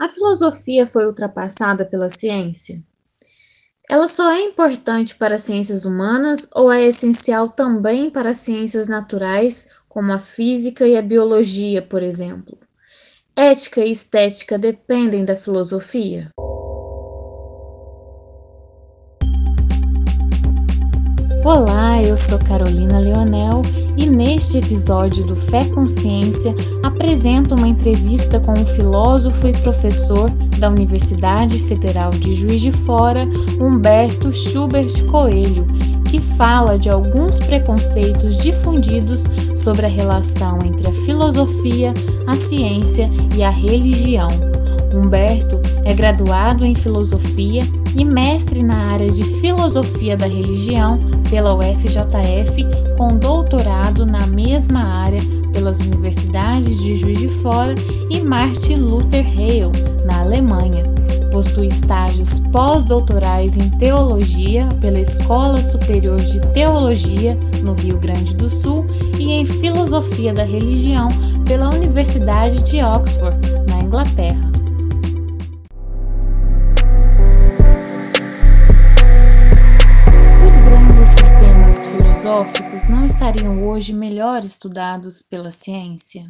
A filosofia foi ultrapassada pela ciência? Ela só é importante para as ciências humanas ou é essencial também para as ciências naturais, como a física e a biologia, por exemplo? Ética e estética dependem da filosofia? Olá, eu sou Carolina Leonel e neste episódio do Fé Consciência apresento uma entrevista com o filósofo e professor da Universidade Federal de Juiz de Fora, Humberto Schubert Coelho, que fala de alguns preconceitos difundidos sobre a relação entre a filosofia, a ciência e a religião. Humberto é graduado em filosofia e mestre na área de filosofia da religião pela UFJF, com doutorado na mesma área pelas universidades de Juiz de Fora e Martin Luther Hale, na Alemanha. Possui estágios pós-doutorais em teologia pela Escola Superior de Teologia, no Rio Grande do Sul, e em filosofia da religião pela Universidade de Oxford, na Inglaterra. Filosóficos não estariam hoje melhor estudados pela ciência?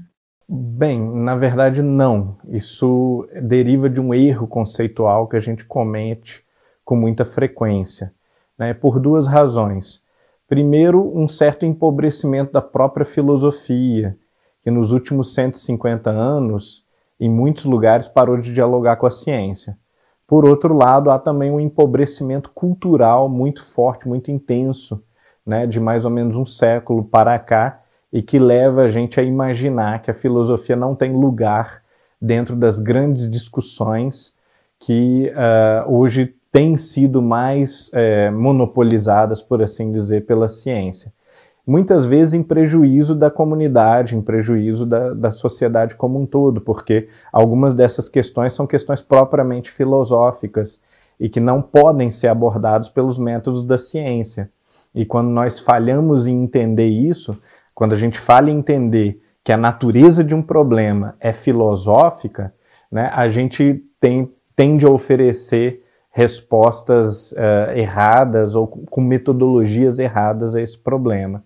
Bem, na verdade, não. Isso deriva de um erro conceitual que a gente comete com muita frequência, né, por duas razões. Primeiro, um certo empobrecimento da própria filosofia, que nos últimos 150 anos, em muitos lugares, parou de dialogar com a ciência. Por outro lado, há também um empobrecimento cultural muito forte, muito intenso, né, de mais ou menos um século para cá e que leva a gente a imaginar que a filosofia não tem lugar dentro das grandes discussões que uh, hoje têm sido mais é, monopolizadas, por assim dizer, pela ciência. Muitas vezes em prejuízo da comunidade, em prejuízo da, da sociedade como um todo, porque algumas dessas questões são questões propriamente filosóficas e que não podem ser abordadas pelos métodos da ciência. E quando nós falhamos em entender isso, quando a gente falha em entender que a natureza de um problema é filosófica, né, a gente tem, tende a oferecer respostas uh, erradas ou com metodologias erradas a esse problema.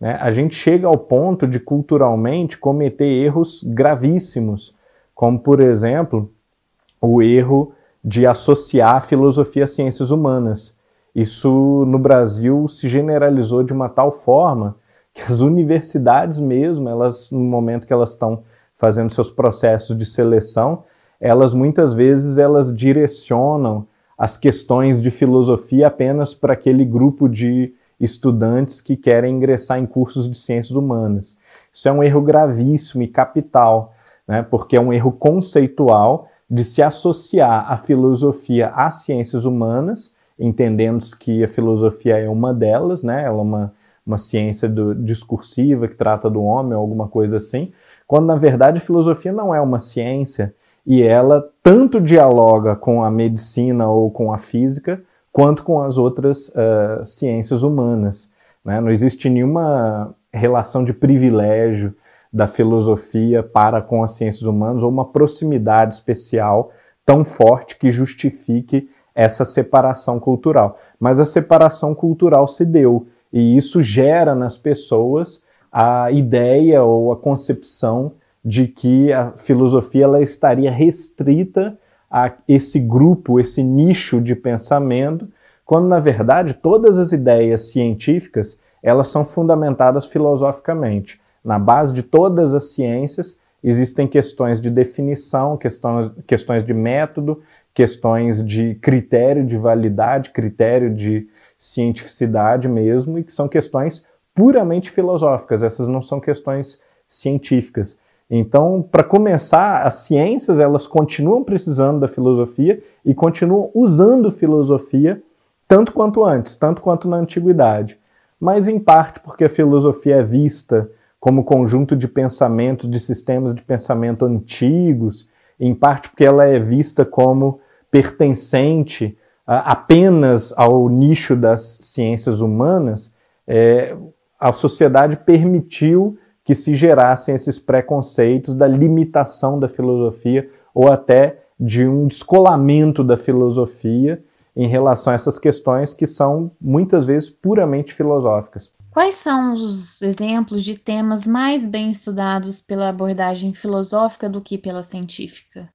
Né? A gente chega ao ponto de culturalmente cometer erros gravíssimos, como por exemplo o erro de associar a filosofia às ciências humanas. Isso no Brasil se generalizou de uma tal forma que as universidades mesmo, elas no momento que elas estão fazendo seus processos de seleção, elas muitas vezes elas direcionam as questões de filosofia apenas para aquele grupo de estudantes que querem ingressar em cursos de ciências humanas. Isso é um erro gravíssimo e capital, né, porque é um erro conceitual de se associar a filosofia às ciências humanas entendendo que a filosofia é uma delas, né? Ela é uma, uma ciência do, discursiva que trata do homem, alguma coisa assim, quando na verdade a filosofia não é uma ciência e ela tanto dialoga com a medicina ou com a física, quanto com as outras uh, ciências humanas. Né? Não existe nenhuma relação de privilégio da filosofia para com as ciências humanas ou uma proximidade especial tão forte que justifique essa separação cultural. Mas a separação cultural se deu e isso gera nas pessoas a ideia ou a concepção de que a filosofia ela estaria restrita a esse grupo, esse nicho de pensamento, quando na verdade todas as ideias científicas elas são fundamentadas filosoficamente. Na base de todas as ciências existem questões de definição, questões, questões de método, questões de critério de validade, critério de cientificidade mesmo, e que são questões puramente filosóficas, essas não são questões científicas. Então, para começar, as ciências elas continuam precisando da filosofia e continuam usando filosofia tanto quanto antes, tanto quanto na antiguidade. Mas em parte porque a filosofia é vista como conjunto de pensamentos, de sistemas de pensamento antigos, em parte porque ela é vista como pertencente apenas ao nicho das ciências humanas, é, a sociedade permitiu que se gerassem esses preconceitos da limitação da filosofia ou até de um descolamento da filosofia em relação a essas questões que são muitas vezes puramente filosóficas. Quais são os exemplos de temas mais bem estudados pela abordagem filosófica do que pela científica?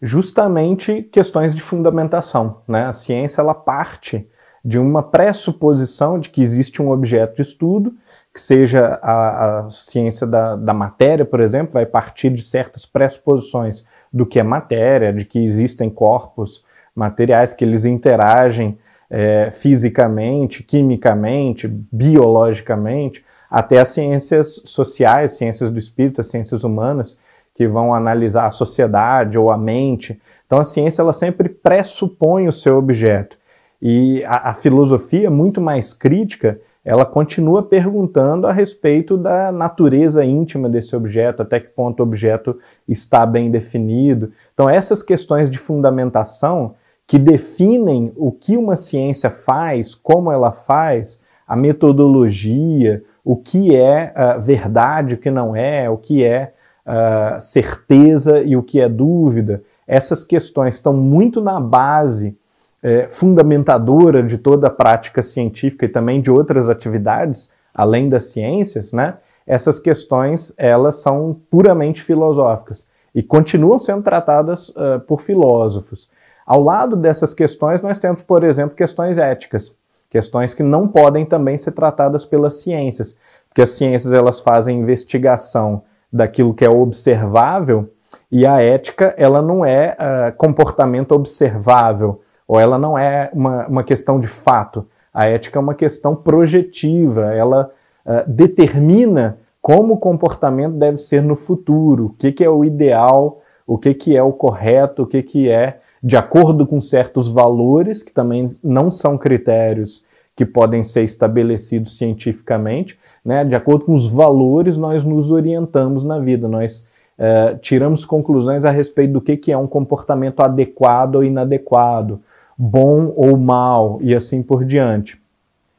Justamente questões de fundamentação. Né? A ciência ela parte de uma pressuposição de que existe um objeto de estudo, que seja a, a ciência da, da matéria, por exemplo, vai partir de certas pressuposições do que é matéria, de que existem corpos materiais que eles interagem é, fisicamente, quimicamente, biologicamente, até as ciências sociais, ciências do espírito, as ciências humanas, que vão analisar a sociedade ou a mente. Então a ciência ela sempre pressupõe o seu objeto. E a, a filosofia, muito mais crítica, ela continua perguntando a respeito da natureza íntima desse objeto, até que ponto o objeto está bem definido. Então, essas questões de fundamentação que definem o que uma ciência faz, como ela faz, a metodologia, o que é uh, verdade, o que não é, o que é uh, certeza e o que é dúvida. Essas questões estão muito na base é, fundamentadora de toda a prática científica e também de outras atividades, além das ciências, né? Essas questões, elas são puramente filosóficas e continuam sendo tratadas uh, por filósofos. Ao lado dessas questões, nós temos, por exemplo, questões éticas, questões que não podem também ser tratadas pelas ciências, porque as ciências elas fazem investigação daquilo que é observável e a ética ela não é uh, comportamento observável ou ela não é uma, uma questão de fato. A ética é uma questão projetiva, ela uh, determina como o comportamento deve ser no futuro, o que, que é o ideal, o que, que é o correto, o que, que é de acordo com certos valores, que também não são critérios que podem ser estabelecidos cientificamente, né? de acordo com os valores, nós nos orientamos na vida, nós uh, tiramos conclusões a respeito do que, que é um comportamento adequado ou inadequado, bom ou mal, e assim por diante.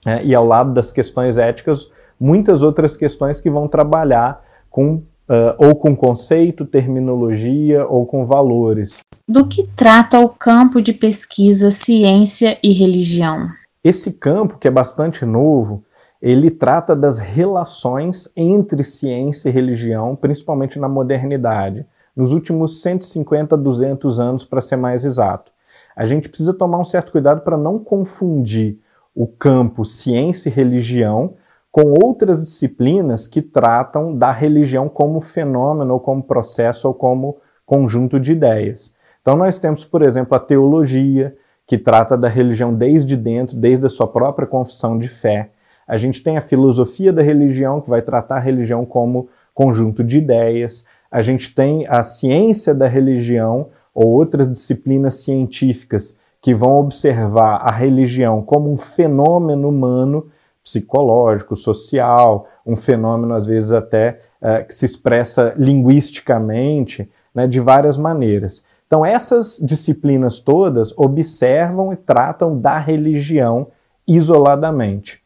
É, e ao lado das questões éticas, muitas outras questões que vão trabalhar com uh, ou com conceito, terminologia ou com valores. Do que trata o campo de pesquisa ciência e religião? Esse campo, que é bastante novo, ele trata das relações entre ciência e religião, principalmente na modernidade, nos últimos 150, 200 anos, para ser mais exato a gente precisa tomar um certo cuidado para não confundir o campo ciência e religião com outras disciplinas que tratam da religião como fenômeno, ou como processo, ou como conjunto de ideias. Então, nós temos, por exemplo, a teologia, que trata da religião desde dentro, desde a sua própria confissão de fé. A gente tem a filosofia da religião, que vai tratar a religião como conjunto de ideias. A gente tem a ciência da religião, ou outras disciplinas científicas que vão observar a religião como um fenômeno humano, psicológico, social, um fenômeno às vezes até uh, que se expressa linguisticamente, né, de várias maneiras. Então essas disciplinas todas observam e tratam da religião isoladamente.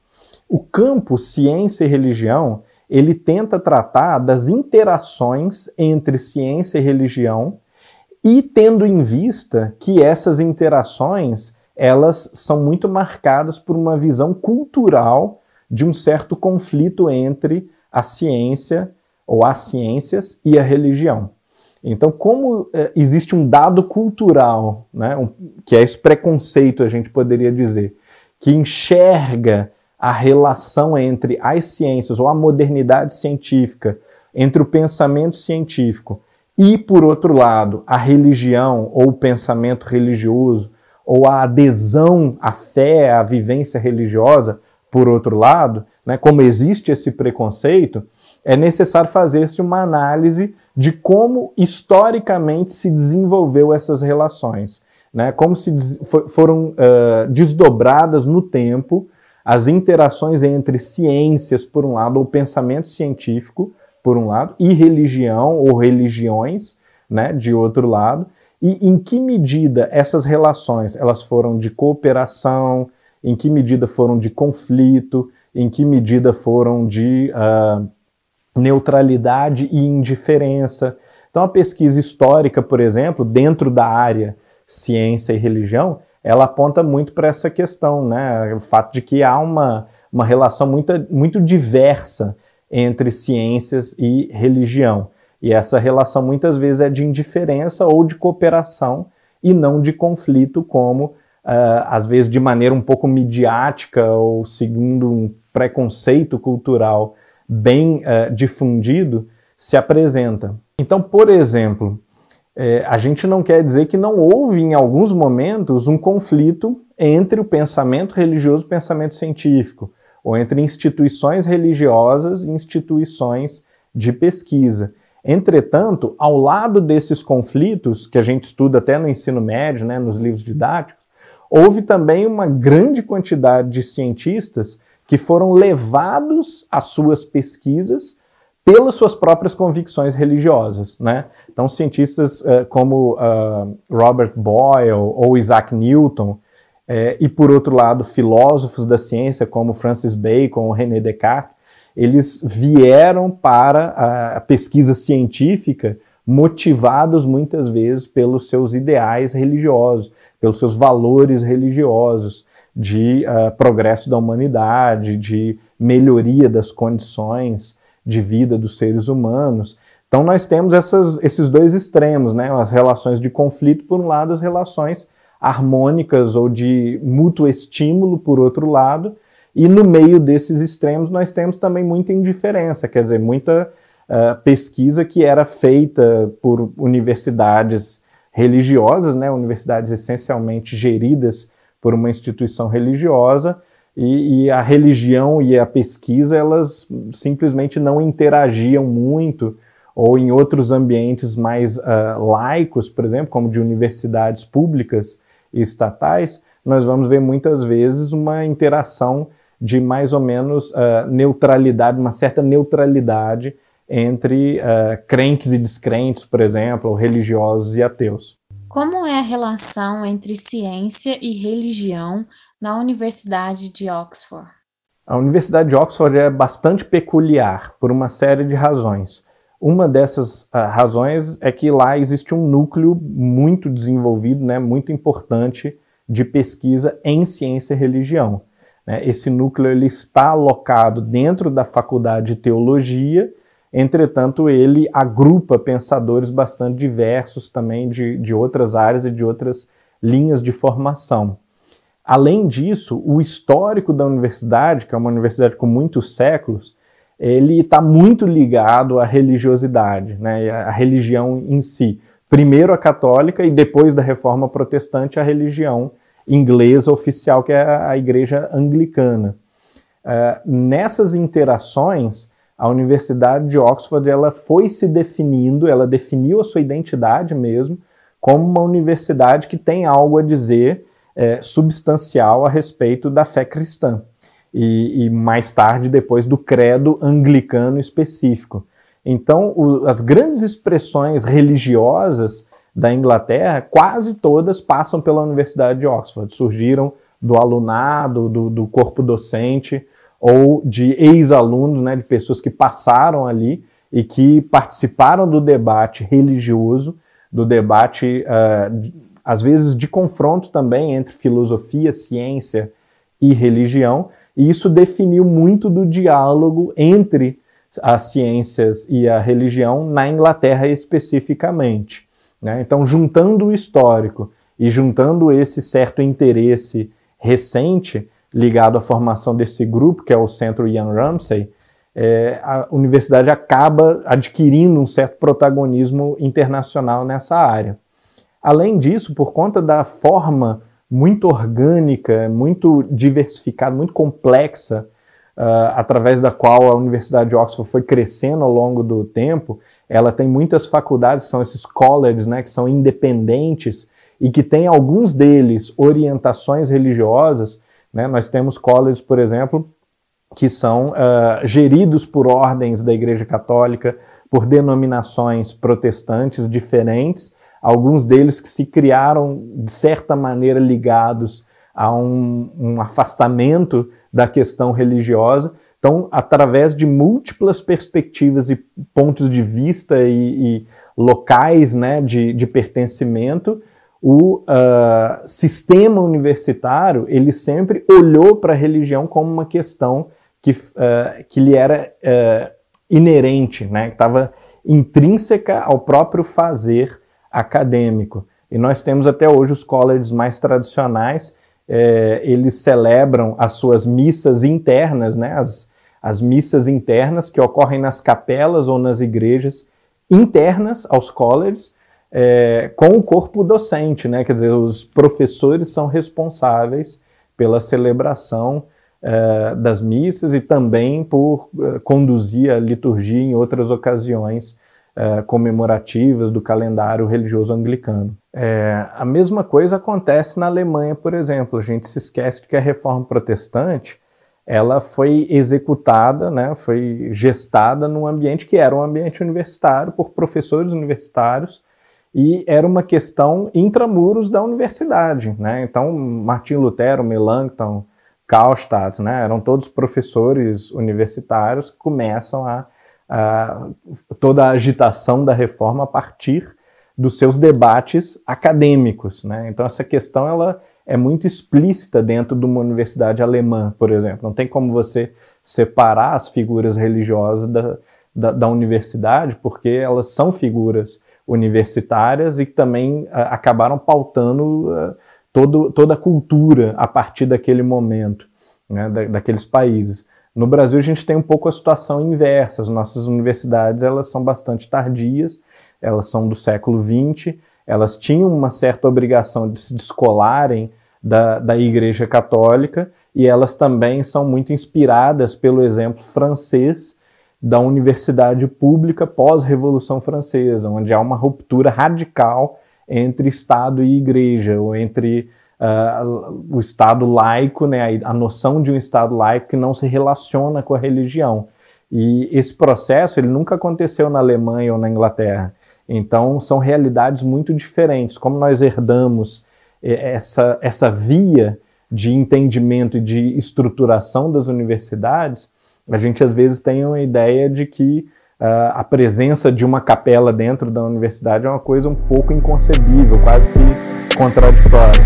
O campo ciência e religião ele tenta tratar das interações entre ciência e religião e tendo em vista que essas interações elas são muito marcadas por uma visão cultural de um certo conflito entre a ciência ou as ciências e a religião. Então, como é, existe um dado cultural, né, um, que é esse preconceito, a gente poderia dizer, que enxerga a relação entre as ciências ou a modernidade científica, entre o pensamento científico e, por outro lado, a religião ou o pensamento religioso ou a adesão à fé, à vivência religiosa, por outro lado, né, como existe esse preconceito, é necessário fazer-se uma análise de como historicamente se desenvolveu essas relações, né, como se foram uh, desdobradas no tempo as interações entre ciências, por um lado, ou pensamento científico, por um lado, e religião ou religiões, né, de outro lado, e em que medida essas relações elas foram de cooperação, em que medida foram de conflito, em que medida foram de uh, neutralidade e indiferença, Então, a pesquisa histórica, por exemplo, dentro da área ciência e religião, ela aponta muito para essa questão, né? O fato de que há uma, uma relação muito, muito diversa entre ciências e religião. E essa relação muitas vezes é de indiferença ou de cooperação e não de conflito, como uh, às vezes de maneira um pouco midiática ou segundo um preconceito cultural bem uh, difundido se apresenta. Então, por exemplo, é, a gente não quer dizer que não houve, em alguns momentos, um conflito entre o pensamento religioso e o pensamento científico, ou entre instituições religiosas e instituições de pesquisa. Entretanto, ao lado desses conflitos, que a gente estuda até no ensino médio, né, nos livros didáticos, houve também uma grande quantidade de cientistas que foram levados às suas pesquisas pelas suas próprias convicções religiosas. Né? Então, cientistas uh, como uh, Robert Boyle ou Isaac Newton, eh, e por outro lado, filósofos da ciência como Francis Bacon ou René Descartes, eles vieram para a, a pesquisa científica motivados muitas vezes pelos seus ideais religiosos, pelos seus valores religiosos de uh, progresso da humanidade, de melhoria das condições de vida dos seres humanos. Então nós temos essas, esses dois extremos, né? as relações de conflito, por um lado, as relações harmônicas ou de mútuo estímulo, por outro lado, e no meio desses extremos nós temos também muita indiferença, quer dizer, muita uh, pesquisa que era feita por universidades religiosas, né? universidades essencialmente geridas por uma instituição religiosa, e, e, a religião e a pesquisa elas simplesmente não interagiam muito ou em outros ambientes mais uh, laicos, por exemplo, como de universidades públicas e estatais, nós vamos ver muitas vezes uma interação de mais ou menos uh, neutralidade, uma certa neutralidade entre uh, crentes e descrentes, por exemplo, ou religiosos e ateus. Como é a relação entre ciência e religião na Universidade de Oxford? A Universidade de Oxford é bastante peculiar por uma série de razões. Uma dessas uh, razões é que lá existe um núcleo muito desenvolvido, né, muito importante de pesquisa em ciência e religião. Né? Esse núcleo ele está alocado dentro da Faculdade de Teologia Entretanto, ele agrupa pensadores bastante diversos também de, de outras áreas e de outras linhas de formação. Além disso, o histórico da universidade, que é uma universidade com muitos séculos, ele está muito ligado à religiosidade, né, à religião em si. Primeiro a católica e depois da reforma protestante a religião inglesa oficial, que é a igreja anglicana. Uh, nessas interações, a Universidade de Oxford ela foi se definindo, ela definiu a sua identidade mesmo como uma universidade que tem algo a dizer é, substancial a respeito da fé cristã. E, e, mais tarde, depois do credo anglicano específico. Então, o, as grandes expressões religiosas da Inglaterra, quase todas passam pela Universidade de Oxford, surgiram do alunado, do, do corpo docente, ou de ex-alunos, né, de pessoas que passaram ali e que participaram do debate religioso, do debate, uh, às vezes, de confronto também entre filosofia, ciência e religião, e isso definiu muito do diálogo entre as ciências e a religião na Inglaterra especificamente. Né? Então, juntando o histórico e juntando esse certo interesse recente, ligado à formação desse grupo, que é o Centro Ian Ramsey, é, a universidade acaba adquirindo um certo protagonismo internacional nessa área. Além disso, por conta da forma muito orgânica, muito diversificada, muito complexa, uh, através da qual a Universidade de Oxford foi crescendo ao longo do tempo, ela tem muitas faculdades, são esses colleges, né, que são independentes e que têm alguns deles orientações religiosas, né? Nós temos colleges, por exemplo, que são uh, geridos por ordens da Igreja Católica, por denominações protestantes diferentes, alguns deles que se criaram, de certa maneira, ligados a um, um afastamento da questão religiosa. Então, através de múltiplas perspectivas e pontos de vista e, e locais né, de, de pertencimento, o uh, sistema universitário ele sempre olhou para a religião como uma questão que, uh, que lhe era uh, inerente, né, que estava intrínseca ao próprio fazer acadêmico. E nós temos até hoje os colleges mais tradicionais, eh, eles celebram as suas missas internas, né, as, as missas internas que ocorrem nas capelas ou nas igrejas internas aos colleges, é, com o corpo docente, né? Quer dizer, os professores são responsáveis pela celebração é, das missas e também por é, conduzir a liturgia em outras ocasiões é, comemorativas do calendário religioso anglicano. É, a mesma coisa acontece na Alemanha, por exemplo. A gente se esquece que a reforma protestante ela foi executada, né, foi gestada num ambiente que era um ambiente universitário por professores universitários e era uma questão intramuros da universidade, né? Então, Martin Lutero, Melanchthon, Karlstadt, né, eram todos professores universitários que começam a, a toda a agitação da reforma a partir dos seus debates acadêmicos, né? Então essa questão ela é muito explícita dentro de uma universidade alemã, por exemplo. Não tem como você separar as figuras religiosas da, da, da universidade, porque elas são figuras universitárias e que também uh, acabaram pautando uh, todo, toda a cultura a partir daquele momento, né, da, daqueles países. No Brasil a gente tem um pouco a situação inversa. As nossas universidades elas são bastante tardias, elas são do século XX, elas tinham uma certa obrigação de se descolarem da, da Igreja Católica e elas também são muito inspiradas pelo exemplo francês da universidade pública pós-Revolução Francesa, onde há uma ruptura radical entre Estado e Igreja, ou entre uh, o Estado laico, né, a, noção de um Estado laico que não se relaciona com a religião. E esse processo ele nunca aconteceu na Alemanha ou na Inglaterra. Então são realidades muito diferentes. Como nós herdamos eh, essa, essa via de entendimento e de estruturação das universidades, a gente às vezes tem uma ideia de que uh, a presença de uma capela dentro da universidade é uma coisa um pouco inconcebível, quase que contraditória.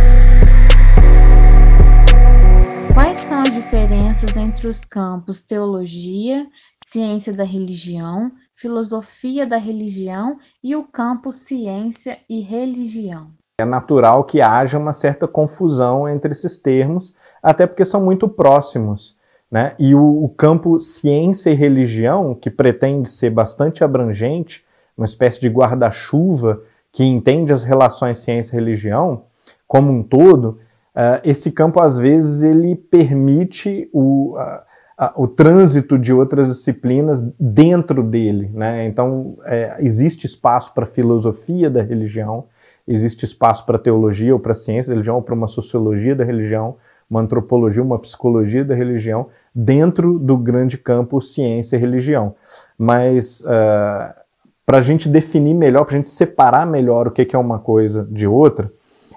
Quais são as diferenças entre os campos teologia, ciência da religião, filosofia da religião e o campo ciência e religião? É natural que haja uma certa confusão entre esses termos, até porque são muito próximos. Né? E o, o campo ciência e religião, que pretende ser bastante abrangente, uma espécie de guarda-chuva que entende as relações ciência e religião como um todo, uh, esse campo às vezes ele permite o, uh, uh, o trânsito de outras disciplinas dentro dele. Né? Então é, existe espaço para filosofia da religião, existe espaço para teologia ou para ciência da religião ou para uma sociologia da religião, uma antropologia, uma psicologia da religião, dentro do grande campo ciência e religião. Mas uh, para a gente definir melhor, para a gente separar melhor o que, que é uma coisa de outra,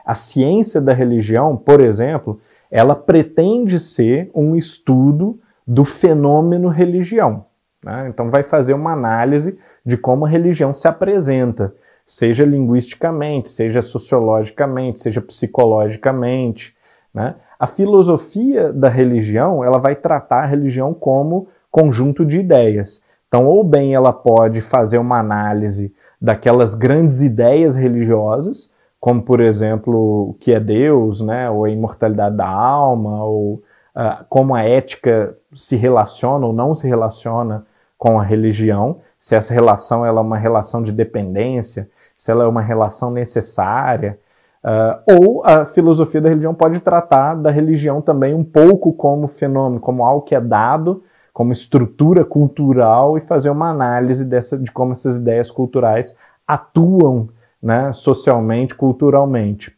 a ciência da religião, por exemplo, ela pretende ser um estudo do fenômeno religião. Né? Então, vai fazer uma análise de como a religião se apresenta, seja linguisticamente, seja sociologicamente, seja psicologicamente. Né? A filosofia da religião, ela vai tratar a religião como conjunto de ideias. Então, ou bem ela pode fazer uma análise daquelas grandes ideias religiosas, como por exemplo o que é Deus, né, ou a imortalidade da alma, ou uh, como a ética se relaciona ou não se relaciona com a religião, se essa relação ela é uma relação de dependência, se ela é uma relação necessária, Uh, ou a filosofia da religião pode tratar da religião também um pouco como fenômeno, como algo que é dado, como estrutura cultural e fazer uma análise dessa, de como essas ideias culturais atuam né, socialmente, culturalmente.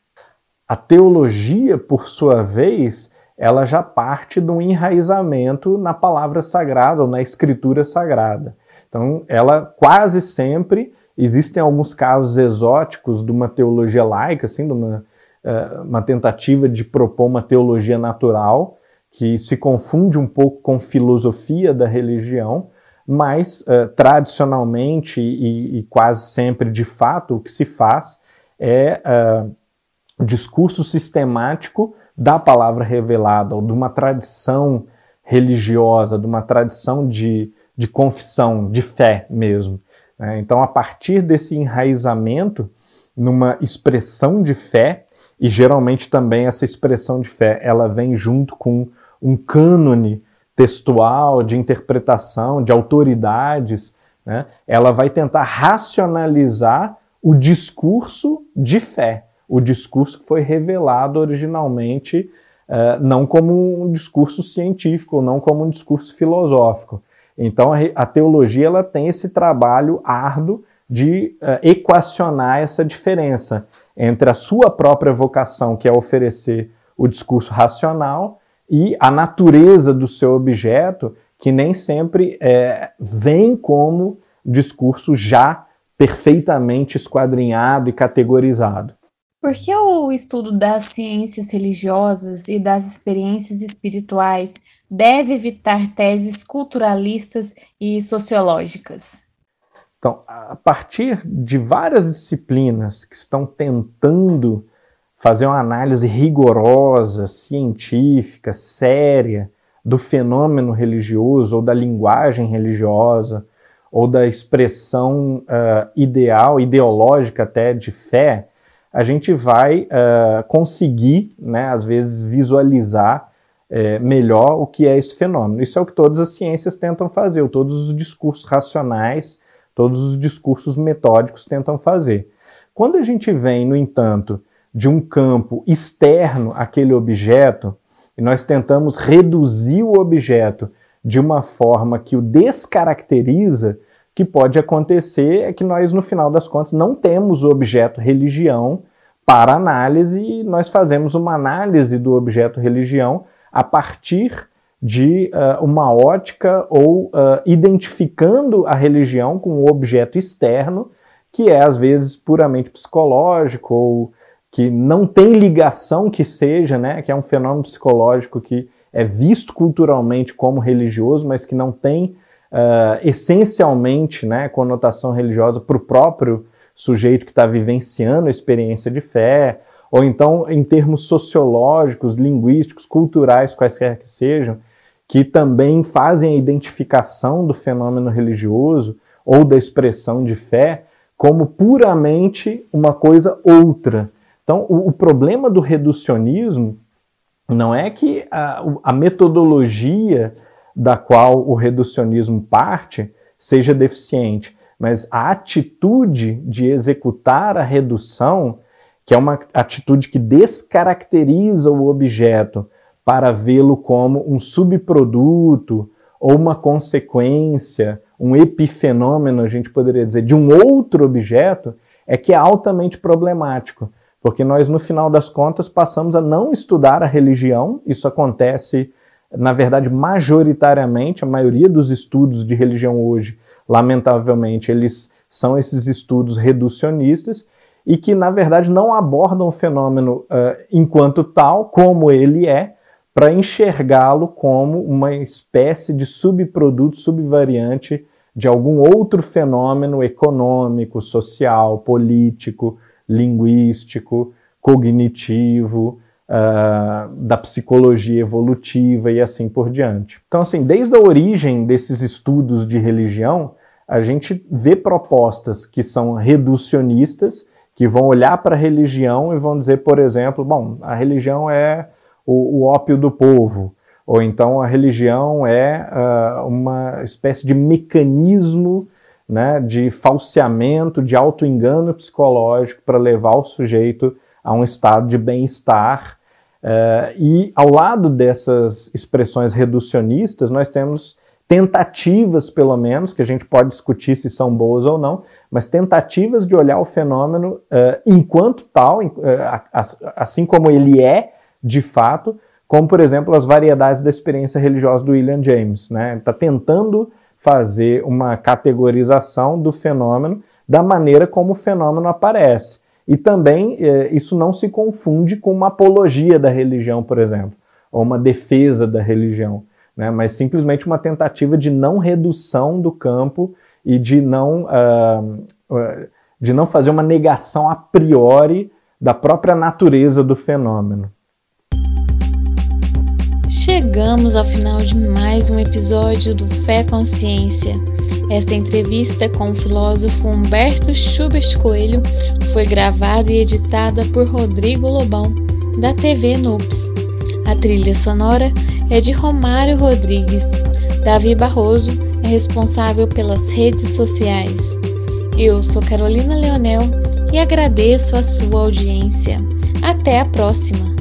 A teologia, por sua vez, ela já parte de um enraizamento na palavra sagrada ou na escritura sagrada. Então, ela quase sempre Existem alguns casos exóticos de uma teologia laica, assim, de uma, uh, uma tentativa de propor uma teologia natural, que se confunde um pouco com filosofia da religião, mas uh, tradicionalmente e, e, quase sempre de fato o que se faz é uh, discurso sistemático da palavra revelada ou de uma tradição religiosa, de uma tradição de, de confissão, de fé mesmo. Né? Então, a partir desse enraizamento numa expressão de fé, e geralmente também essa expressão de fé ela vem junto com um cânone textual, de interpretação, de autoridades, né? ela vai tentar racionalizar o discurso de fé, o discurso que foi revelado originalmente uh, não como um discurso científico, não como um discurso filosófico. Então a, teologia ela tem esse trabalho árduo de uh, equacionar essa diferença entre a sua própria vocação, que é oferecer o discurso racional, e a natureza do seu objeto, que nem sempre é, vem como discurso já perfeitamente esquadrinhado e categorizado. Por que o estudo das ciências religiosas e das experiências espirituais deve evitar teses culturalistas e sociológicas? Então, a partir de várias disciplinas que estão tentando fazer uma análise rigorosa, científica, séria do fenômeno religioso ou da linguagem religiosa ou da expressão uh, ideal, ideológica até de fé, a gente vai uh, conseguir, né, às vezes, visualizar uh, melhor o que é esse fenômeno. Isso é o que todas as ciências tentam fazer, todos os discursos racionais, todos os discursos metódicos tentam fazer. Quando a gente vem, no entanto, de um campo externo àquele objeto, e nós tentamos reduzir o objeto de uma forma que o descaracteriza, que pode acontecer é que nós, no final das contas, não temos o objeto religião para análise e nós fazemos uma análise do objeto religião a partir de uh, uma ótica ou uh, identificando a religião com um objeto externo que é às vezes puramente psicológico ou que não tem ligação que seja, né, que é um fenômeno psicológico que é visto culturalmente como religioso, mas que não tem uh, essencialmente né, conotação religiosa para o próprio sujeito que está vivenciando a experiência de fé, ou então em termos sociológicos, linguísticos, culturais, quaisquer que sejam, que também fazem a identificação do fenômeno religioso ou da expressão de fé como puramente uma coisa outra, então, o, o problema do reducionismo não é que a, a metodologia da qual o reducionismo parte seja deficiente, mas a atitude de executar a redução, que é uma atitude que descaracteriza o objeto para vê-lo como um subproduto ou uma consequência, um epifenômeno, a gente poderia dizer, de um outro objeto, é que é altamente problemático. Porque nós, no final das contas, passamos a não estudar a religião, isso acontece, na verdade, majoritariamente, a maioria dos estudos de religião hoje, lamentavelmente, eles são esses estudos reducionistas e que, na verdade, não abordam o fenômeno uh, enquanto tal, como ele é, para enxergá-lo como uma espécie de subproduto, subvariante de algum outro fenômeno econômico, social, político, linguístico, cognitivo, uh, da psicologia evolutiva e assim por diante. Então, assim, desde a origem desses estudos de religião, a gente vê propostas que são reducionistas, que vão olhar para a religião e vão dizer, por exemplo, bom, a religião é o, o ópio do povo, ou então a religião é uh, uma espécie de mecanismo né, de falseamento, de auto-engano psicológico para levar o sujeito a um estado de bem-estar. Uh, e ao lado dessas expressões reducionistas, nós temos tentativas, pelo menos, que a gente pode discutir se são boas ou não, mas tentativas de olhar o fenômeno uh, enquanto tal, uh, assim como ele é de fato, como, por exemplo, as variedades da experiência religiosa do William James. Né? Está tentando fazer uma categorização do fenômeno da maneira como o fenômeno aparece. E também eh, isso não se confunde com uma apologia da religião, por exemplo, ou uma defesa da religião. Né, mas simplesmente uma tentativa de não redução do campo e de não, uh, de não fazer uma negação a priori da própria natureza do fenômeno. Chegamos ao final de mais um episódio do Fé Consciência. Esta entrevista com o filósofo Humberto Schubert Coelho foi gravada e editada por Rodrigo Lobão, da TV Nups. A trilha sonora é de Romário Rodrigues. Davi Barroso é responsável pelas redes sociais. Eu sou Carolina Leonel e agradeço a sua audiência. Até a próxima!